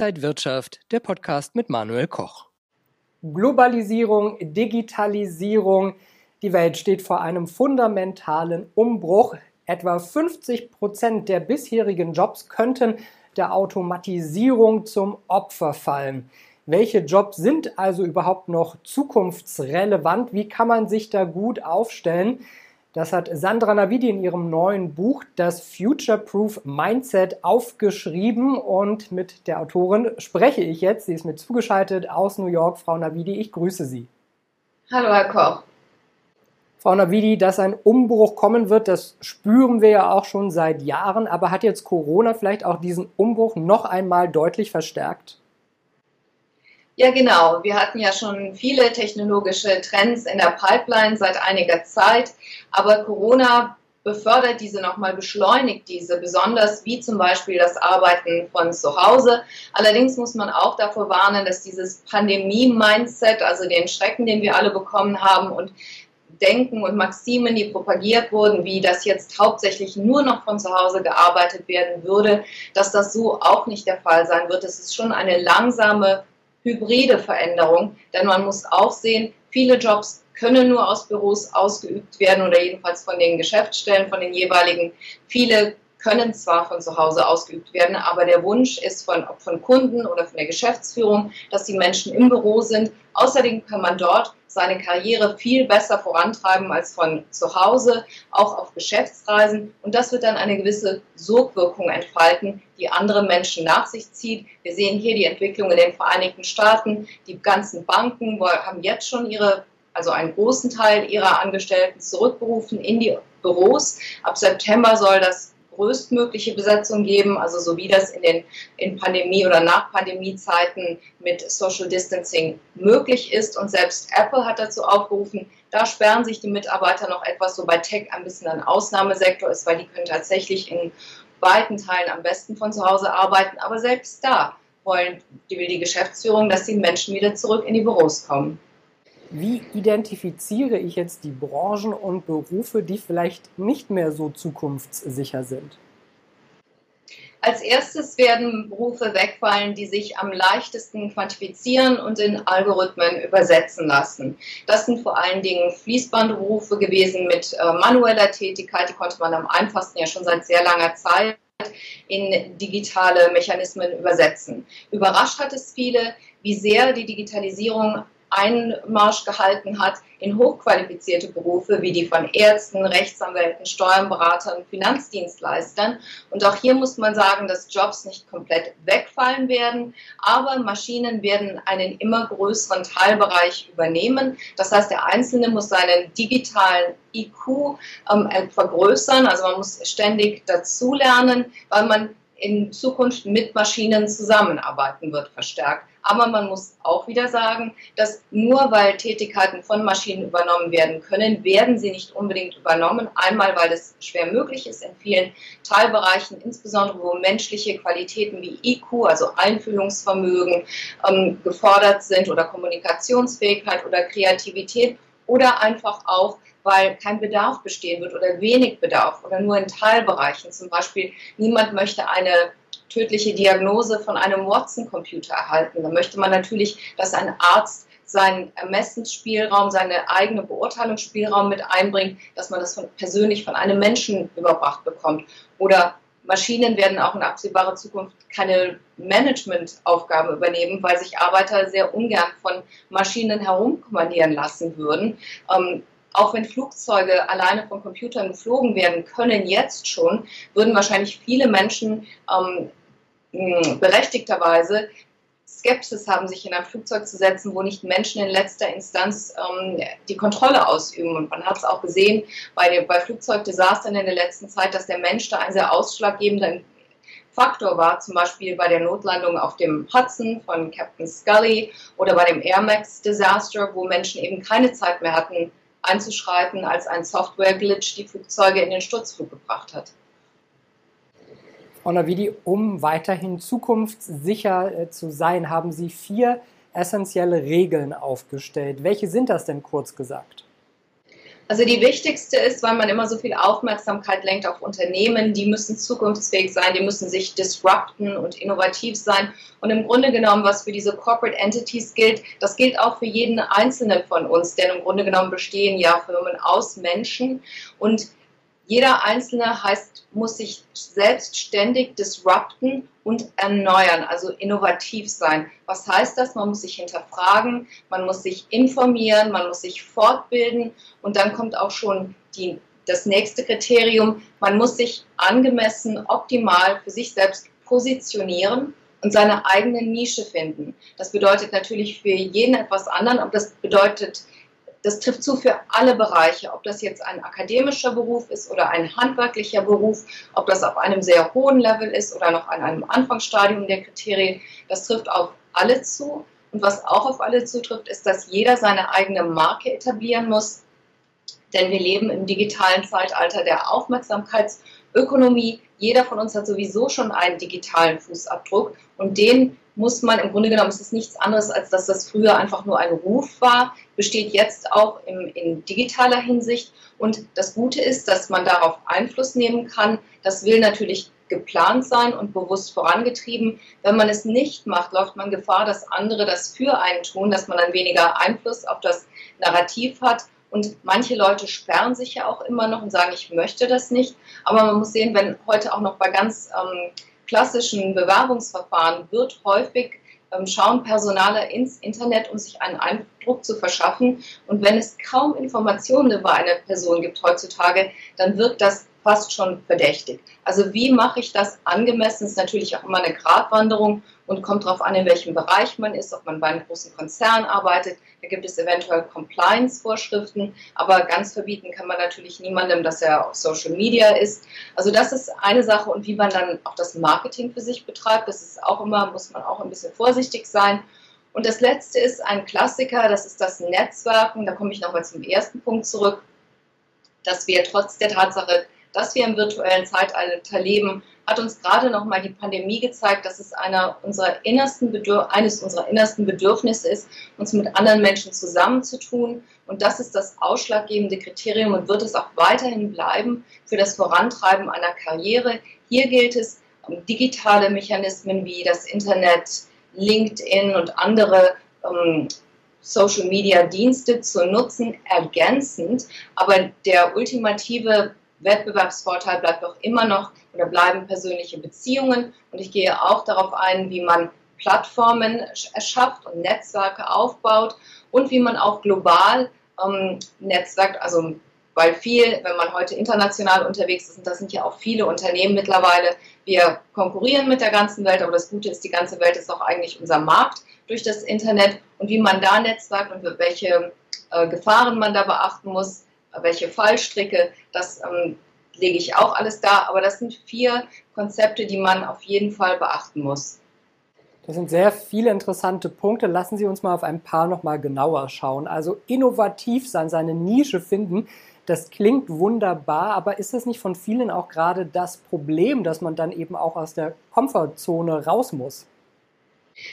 Inside Wirtschaft, der Podcast mit Manuel Koch. Globalisierung, Digitalisierung, die Welt steht vor einem fundamentalen Umbruch. Etwa 50 Prozent der bisherigen Jobs könnten der Automatisierung zum Opfer fallen. Welche Jobs sind also überhaupt noch zukunftsrelevant? Wie kann man sich da gut aufstellen? Das hat Sandra Navidi in ihrem neuen Buch Das Future Proof Mindset aufgeschrieben und mit der Autorin spreche ich jetzt. Sie ist mir zugeschaltet aus New York. Frau Navidi, ich grüße Sie. Hallo, Herr Koch. Frau Navidi, dass ein Umbruch kommen wird, das spüren wir ja auch schon seit Jahren. Aber hat jetzt Corona vielleicht auch diesen Umbruch noch einmal deutlich verstärkt? Ja, genau. Wir hatten ja schon viele technologische Trends in der Pipeline seit einiger Zeit, aber Corona befördert diese nochmal, beschleunigt diese, besonders wie zum Beispiel das Arbeiten von zu Hause. Allerdings muss man auch davor warnen, dass dieses Pandemie-Mindset, also den Schrecken, den wir alle bekommen haben und Denken und Maximen, die propagiert wurden, wie das jetzt hauptsächlich nur noch von zu Hause gearbeitet werden würde, dass das so auch nicht der Fall sein wird. Es ist schon eine langsame hybride Veränderung, denn man muss auch sehen, viele Jobs können nur aus Büros ausgeübt werden oder jedenfalls von den Geschäftsstellen, von den jeweiligen. Viele können zwar von zu Hause ausgeübt werden, aber der Wunsch ist von, von Kunden oder von der Geschäftsführung, dass die Menschen im Büro sind. Außerdem kann man dort seine Karriere viel besser vorantreiben als von zu Hause, auch auf Geschäftsreisen. Und das wird dann eine gewisse Sogwirkung entfalten, die andere Menschen nach sich zieht. Wir sehen hier die Entwicklung in den Vereinigten Staaten. Die ganzen Banken haben jetzt schon ihre also einen großen Teil ihrer Angestellten zurückberufen in die Büros. Ab September soll das größtmögliche Besetzung geben, also so wie das in den in Pandemie- oder Nach-Pandemie-Zeiten mit Social Distancing möglich ist. Und selbst Apple hat dazu aufgerufen, da sperren sich die Mitarbeiter noch etwas, so bei Tech ein bisschen ein Ausnahmesektor ist, weil die können tatsächlich in weiten Teilen am besten von zu Hause arbeiten. Aber selbst da wollen, will die Geschäftsführung, dass die Menschen wieder zurück in die Büros kommen. Wie identifiziere ich jetzt die Branchen und Berufe, die vielleicht nicht mehr so zukunftssicher sind? Als erstes werden Berufe wegfallen, die sich am leichtesten quantifizieren und in Algorithmen übersetzen lassen. Das sind vor allen Dingen Fließbandberufe gewesen mit äh, manueller Tätigkeit, die konnte man am einfachsten ja schon seit sehr langer Zeit in digitale Mechanismen übersetzen. Überrascht hat es viele, wie sehr die Digitalisierung Einmarsch gehalten hat in hochqualifizierte Berufe wie die von Ärzten, Rechtsanwälten, Steuerberatern, Finanzdienstleistern. Und auch hier muss man sagen, dass Jobs nicht komplett wegfallen werden, aber Maschinen werden einen immer größeren Teilbereich übernehmen. Das heißt, der Einzelne muss seinen digitalen IQ ähm, vergrößern, also man muss ständig dazulernen, weil man in Zukunft mit Maschinen zusammenarbeiten wird, verstärkt. Aber man muss auch wieder sagen, dass nur weil Tätigkeiten von Maschinen übernommen werden können, werden sie nicht unbedingt übernommen. Einmal, weil es schwer möglich ist in vielen Teilbereichen, insbesondere wo menschliche Qualitäten wie IQ, also Einfühlungsvermögen, ähm, gefordert sind oder Kommunikationsfähigkeit oder Kreativität oder einfach auch weil kein Bedarf bestehen wird oder wenig Bedarf oder nur in Teilbereichen. Zum Beispiel, niemand möchte eine tödliche Diagnose von einem Watson-Computer erhalten. Da möchte man natürlich, dass ein Arzt seinen Ermessensspielraum, seine eigene Beurteilungsspielraum mit einbringt, dass man das von, persönlich von einem Menschen überbracht bekommt. Oder Maschinen werden auch in absehbarer Zukunft keine Managementaufgaben übernehmen, weil sich Arbeiter sehr ungern von Maschinen herumkommandieren lassen würden. Auch wenn Flugzeuge alleine von Computern geflogen werden können, jetzt schon, würden wahrscheinlich viele Menschen ähm, berechtigterweise Skepsis haben, sich in ein Flugzeug zu setzen, wo nicht Menschen in letzter Instanz ähm, die Kontrolle ausüben. Und man hat es auch gesehen bei, bei Flugzeugdesastern in der letzten Zeit, dass der Mensch da ein sehr ausschlaggebender Faktor war, zum Beispiel bei der Notlandung auf dem Hudson von Captain Scully oder bei dem Air Max Disaster, wo Menschen eben keine Zeit mehr hatten, einzuschreiten, als ein Software-Glitch die Flugzeuge in den Sturzflug gebracht hat. Frau Navidi, um weiterhin zukunftssicher äh, zu sein, haben Sie vier essentielle Regeln aufgestellt. Welche sind das denn kurz gesagt? Also die wichtigste ist, weil man immer so viel Aufmerksamkeit lenkt auf Unternehmen, die müssen zukunftsfähig sein, die müssen sich disrupten und innovativ sein. Und im Grunde genommen, was für diese Corporate Entities gilt, das gilt auch für jeden Einzelnen von uns, denn im Grunde genommen bestehen ja Firmen aus Menschen und jeder Einzelne heißt, muss sich selbstständig disrupten und erneuern, also innovativ sein. Was heißt das? Man muss sich hinterfragen, man muss sich informieren, man muss sich fortbilden und dann kommt auch schon die, das nächste Kriterium, man muss sich angemessen, optimal für sich selbst positionieren und seine eigene Nische finden. Das bedeutet natürlich für jeden etwas anderen, aber das bedeutet das trifft zu für alle Bereiche, ob das jetzt ein akademischer Beruf ist oder ein handwerklicher Beruf, ob das auf einem sehr hohen Level ist oder noch an einem Anfangsstadium der Kriterien. Das trifft auf alle zu. Und was auch auf alle zutrifft, ist, dass jeder seine eigene Marke etablieren muss. Denn wir leben im digitalen Zeitalter der Aufmerksamkeitsökonomie. Jeder von uns hat sowieso schon einen digitalen Fußabdruck und den muss man, im Grunde genommen ist es nichts anderes, als dass das früher einfach nur ein Ruf war, besteht jetzt auch im, in digitaler Hinsicht. Und das Gute ist, dass man darauf Einfluss nehmen kann. Das will natürlich geplant sein und bewusst vorangetrieben. Wenn man es nicht macht, läuft man Gefahr, dass andere das für einen tun, dass man dann weniger Einfluss auf das Narrativ hat. Und manche Leute sperren sich ja auch immer noch und sagen, ich möchte das nicht. Aber man muss sehen, wenn heute auch noch bei ganz ähm, klassischen Bewerbungsverfahren wird häufig ähm, schauen Personale ins Internet, um sich einen Eindruck zu verschaffen. Und wenn es kaum Informationen über eine Person gibt heutzutage, dann wirkt das fast schon verdächtig. Also wie mache ich das angemessen? Das ist natürlich auch immer eine Gratwanderung und kommt darauf an, in welchem Bereich man ist, ob man bei einem großen Konzern arbeitet. Da gibt es eventuell Compliance-Vorschriften, aber ganz verbieten kann man natürlich niemandem, dass er auf Social Media ist. Also das ist eine Sache und wie man dann auch das Marketing für sich betreibt, das ist auch immer, muss man auch ein bisschen vorsichtig sein. Und das letzte ist ein Klassiker, das ist das Netzwerken. Da komme ich nochmal zum ersten Punkt zurück, dass wir trotz der Tatsache, dass wir im virtuellen Zeitalter leben, hat uns gerade noch mal die Pandemie gezeigt, dass es unserer eines unserer innersten Bedürfnisse ist, uns mit anderen Menschen zusammenzutun. Und das ist das ausschlaggebende Kriterium und wird es auch weiterhin bleiben für das Vorantreiben einer Karriere. Hier gilt es, digitale Mechanismen wie das Internet, LinkedIn und andere ähm, Social Media Dienste zu nutzen, ergänzend. Aber der ultimative Wettbewerbsvorteil bleibt doch immer noch oder bleiben persönliche Beziehungen. Und ich gehe auch darauf ein, wie man Plattformen erschafft und Netzwerke aufbaut und wie man auch global ähm, netzwerkt, also weil viel, wenn man heute international unterwegs ist, und das sind ja auch viele Unternehmen mittlerweile, wir konkurrieren mit der ganzen Welt, aber das Gute ist, die ganze Welt ist auch eigentlich unser Markt durch das Internet und wie man da netzwerkt und welche äh, Gefahren man da beachten muss, welche Fallstricke, das ähm, lege ich auch alles da. Aber das sind vier Konzepte, die man auf jeden Fall beachten muss. Das sind sehr viele interessante Punkte. Lassen Sie uns mal auf ein paar nochmal genauer schauen. Also innovativ sein, seine Nische finden, das klingt wunderbar, aber ist das nicht von vielen auch gerade das Problem, dass man dann eben auch aus der Komfortzone raus muss?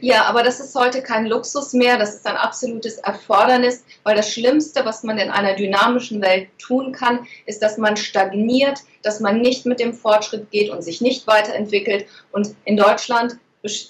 Ja, aber das ist heute kein Luxus mehr, das ist ein absolutes Erfordernis, weil das Schlimmste, was man in einer dynamischen Welt tun kann, ist, dass man stagniert, dass man nicht mit dem Fortschritt geht und sich nicht weiterentwickelt. Und in Deutschland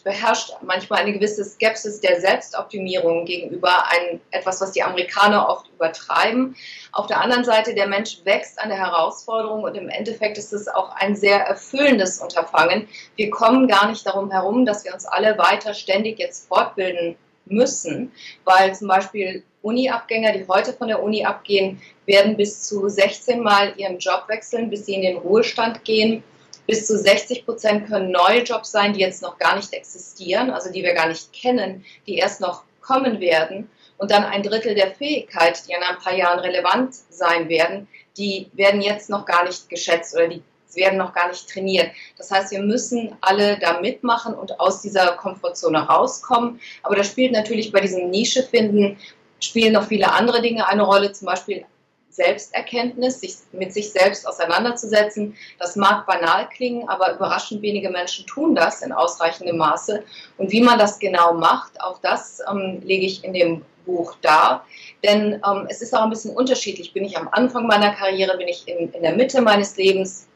beherrscht manchmal eine gewisse Skepsis der Selbstoptimierung gegenüber ein, etwas, was die Amerikaner oft übertreiben. Auf der anderen Seite, der Mensch wächst an der Herausforderung und im Endeffekt ist es auch ein sehr erfüllendes Unterfangen. Wir kommen gar nicht darum herum, dass wir uns alle weiter ständig jetzt fortbilden müssen, weil zum Beispiel Uni-Abgänger, die heute von der Uni abgehen, werden bis zu 16 Mal ihren Job wechseln, bis sie in den Ruhestand gehen bis zu 60 Prozent können neue Jobs sein, die jetzt noch gar nicht existieren, also die wir gar nicht kennen, die erst noch kommen werden. Und dann ein Drittel der Fähigkeit, die in ein paar Jahren relevant sein werden, die werden jetzt noch gar nicht geschätzt oder die werden noch gar nicht trainiert. Das heißt, wir müssen alle da mitmachen und aus dieser Komfortzone rauskommen. Aber da spielt natürlich bei diesem Nische finden, spielen noch viele andere Dinge eine Rolle, zum Beispiel Selbsterkenntnis, sich mit sich selbst auseinanderzusetzen. Das mag banal klingen, aber überraschend wenige Menschen tun das in ausreichendem Maße. Und wie man das genau macht, auch das ähm, lege ich in dem Buch dar. Denn ähm, es ist auch ein bisschen unterschiedlich. Bin ich am Anfang meiner Karriere, bin ich in, in der Mitte meines Lebens?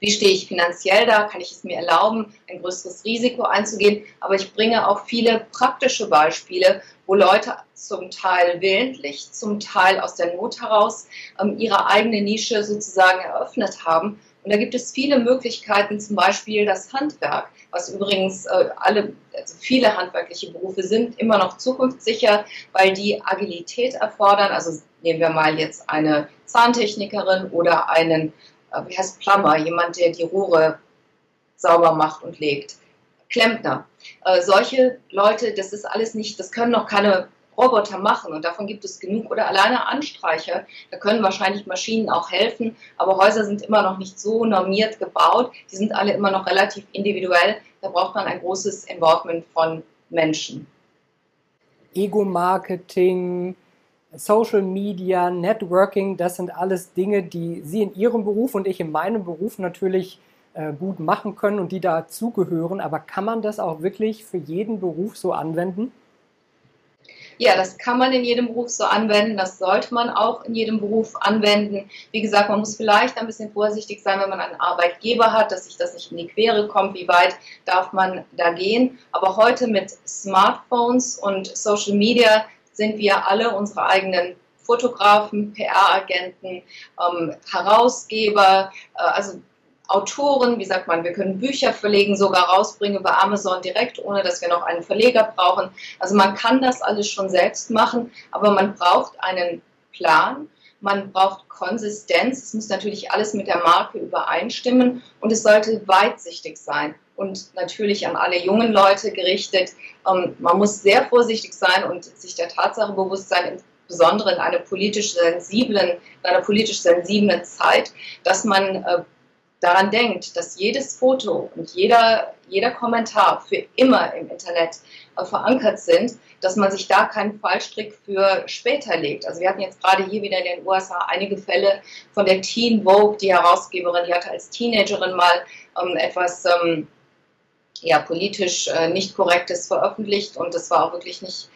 Wie stehe ich finanziell da? Kann ich es mir erlauben, ein größeres Risiko einzugehen? Aber ich bringe auch viele praktische Beispiele, wo Leute zum Teil willentlich, zum Teil aus der Not heraus ähm, ihre eigene Nische sozusagen eröffnet haben. Und da gibt es viele Möglichkeiten, zum Beispiel das Handwerk, was übrigens äh, alle, also viele handwerkliche Berufe sind immer noch zukunftssicher, weil die Agilität erfordern. Also nehmen wir mal jetzt eine Zahntechnikerin oder einen wie heißt Plumber, jemand, der die Rohre sauber macht und legt. Klempner. Äh, solche Leute, das ist alles nicht, das können noch keine Roboter machen und davon gibt es genug oder alleine Anstreicher. Da können wahrscheinlich Maschinen auch helfen, aber Häuser sind immer noch nicht so normiert gebaut. Die sind alle immer noch relativ individuell. Da braucht man ein großes Involvement von Menschen. Ego-Marketing, Social Media, Networking, das sind alles Dinge, die Sie in Ihrem Beruf und ich in meinem Beruf natürlich äh, gut machen können und die dazugehören. Aber kann man das auch wirklich für jeden Beruf so anwenden? Ja, das kann man in jedem Beruf so anwenden. Das sollte man auch in jedem Beruf anwenden. Wie gesagt, man muss vielleicht ein bisschen vorsichtig sein, wenn man einen Arbeitgeber hat, dass sich das nicht in die Quere kommt. Wie weit darf man da gehen? Aber heute mit Smartphones und Social Media sind wir alle unsere eigenen Fotografen, PR-Agenten, ähm, Herausgeber, äh, also Autoren, wie sagt man, wir können Bücher verlegen, sogar rausbringen über Amazon direkt, ohne dass wir noch einen Verleger brauchen. Also man kann das alles schon selbst machen, aber man braucht einen Plan, man braucht Konsistenz, es muss natürlich alles mit der Marke übereinstimmen und es sollte weitsichtig sein und natürlich an alle jungen Leute gerichtet. Ähm, man muss sehr vorsichtig sein und sich der Tatsache bewusst sein, insbesondere in einer politisch sensiblen, in einer politisch sensiblen Zeit, dass man äh, daran denkt, dass jedes Foto und jeder, jeder Kommentar für immer im Internet äh, verankert sind, dass man sich da keinen Fallstrick für später legt. Also wir hatten jetzt gerade hier wieder in den USA einige Fälle von der Teen Vogue, die Herausgeberin, die hatte als Teenagerin mal ähm, etwas ähm, ja, politisch äh, nicht korrektes veröffentlicht und das war auch wirklich nicht,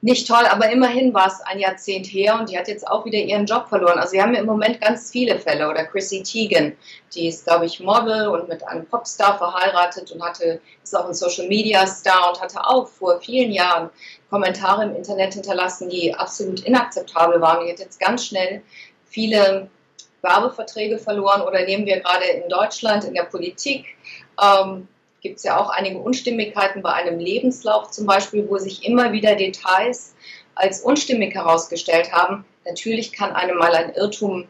nicht toll, aber immerhin war es ein Jahrzehnt her und die hat jetzt auch wieder ihren Job verloren. Also wir haben im Moment ganz viele Fälle oder Chrissy Teigen, die ist, glaube ich, Model und mit einem Popstar verheiratet und hatte, ist auch ein Social Media Star und hatte auch vor vielen Jahren Kommentare im Internet hinterlassen, die absolut inakzeptabel waren. Die hat jetzt ganz schnell viele Werbeverträge verloren oder nehmen wir gerade in Deutschland in der Politik. Ähm, gibt es ja auch einige Unstimmigkeiten bei einem Lebenslauf zum Beispiel, wo sich immer wieder Details als unstimmig herausgestellt haben. Natürlich kann einem mal ein Irrtum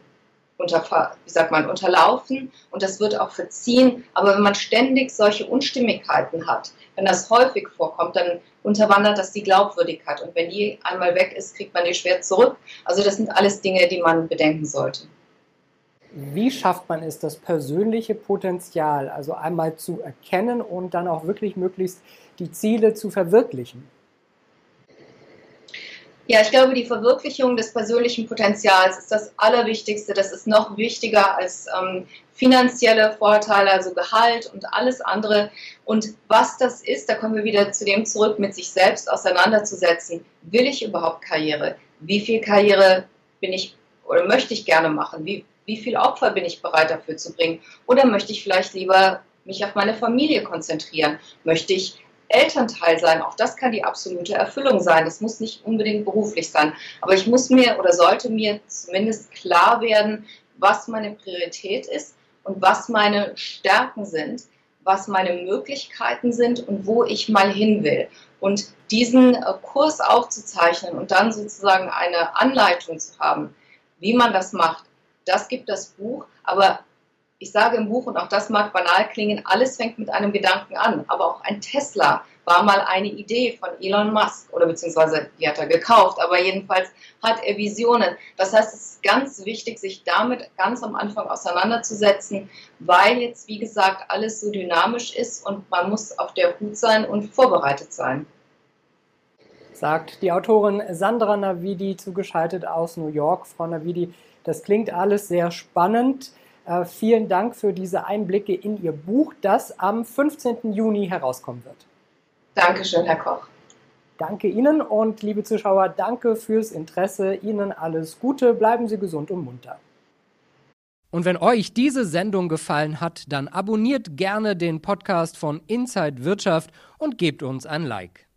unter, wie sagt man, unterlaufen und das wird auch verziehen. Aber wenn man ständig solche Unstimmigkeiten hat, wenn das häufig vorkommt, dann unterwandert das die Glaubwürdigkeit. Und wenn die einmal weg ist, kriegt man die schwer zurück. Also das sind alles Dinge, die man bedenken sollte. Wie schafft man es, das persönliche Potenzial also einmal zu erkennen und dann auch wirklich möglichst die Ziele zu verwirklichen? Ja, ich glaube, die Verwirklichung des persönlichen Potenzials ist das Allerwichtigste. Das ist noch wichtiger als ähm, finanzielle Vorteile, also Gehalt und alles andere. Und was das ist, da kommen wir wieder zu dem zurück, mit sich selbst auseinanderzusetzen. Will ich überhaupt Karriere? Wie viel Karriere bin ich oder möchte ich gerne machen? Wie, wie viel Opfer bin ich bereit dafür zu bringen? Oder möchte ich vielleicht lieber mich auf meine Familie konzentrieren? Möchte ich Elternteil sein? Auch das kann die absolute Erfüllung sein. Das muss nicht unbedingt beruflich sein. Aber ich muss mir oder sollte mir zumindest klar werden, was meine Priorität ist und was meine Stärken sind, was meine Möglichkeiten sind und wo ich mal hin will. Und diesen äh, Kurs aufzuzeichnen und dann sozusagen eine Anleitung zu haben, wie man das macht, das gibt das Buch, aber ich sage im Buch, und auch das mag banal klingen, alles fängt mit einem Gedanken an. Aber auch ein Tesla war mal eine Idee von Elon Musk oder beziehungsweise die hat er gekauft, aber jedenfalls hat er Visionen. Das heißt, es ist ganz wichtig, sich damit ganz am Anfang auseinanderzusetzen, weil jetzt, wie gesagt, alles so dynamisch ist und man muss auf der Hut sein und vorbereitet sein. Sagt die Autorin Sandra Navidi, zugeschaltet aus New York. Frau Navidi, das klingt alles sehr spannend. Äh, vielen Dank für diese Einblicke in Ihr Buch, das am 15. Juni herauskommen wird. Dankeschön, Herr Koch. Danke Ihnen und liebe Zuschauer, danke fürs Interesse. Ihnen alles Gute, bleiben Sie gesund und munter. Und wenn euch diese Sendung gefallen hat, dann abonniert gerne den Podcast von Inside Wirtschaft und gebt uns ein Like.